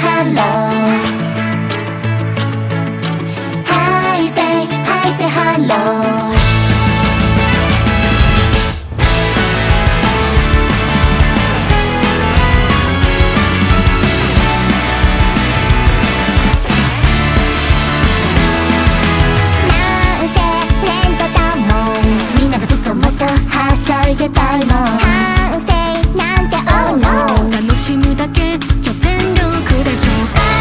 hello じゃ全力でしょ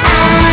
my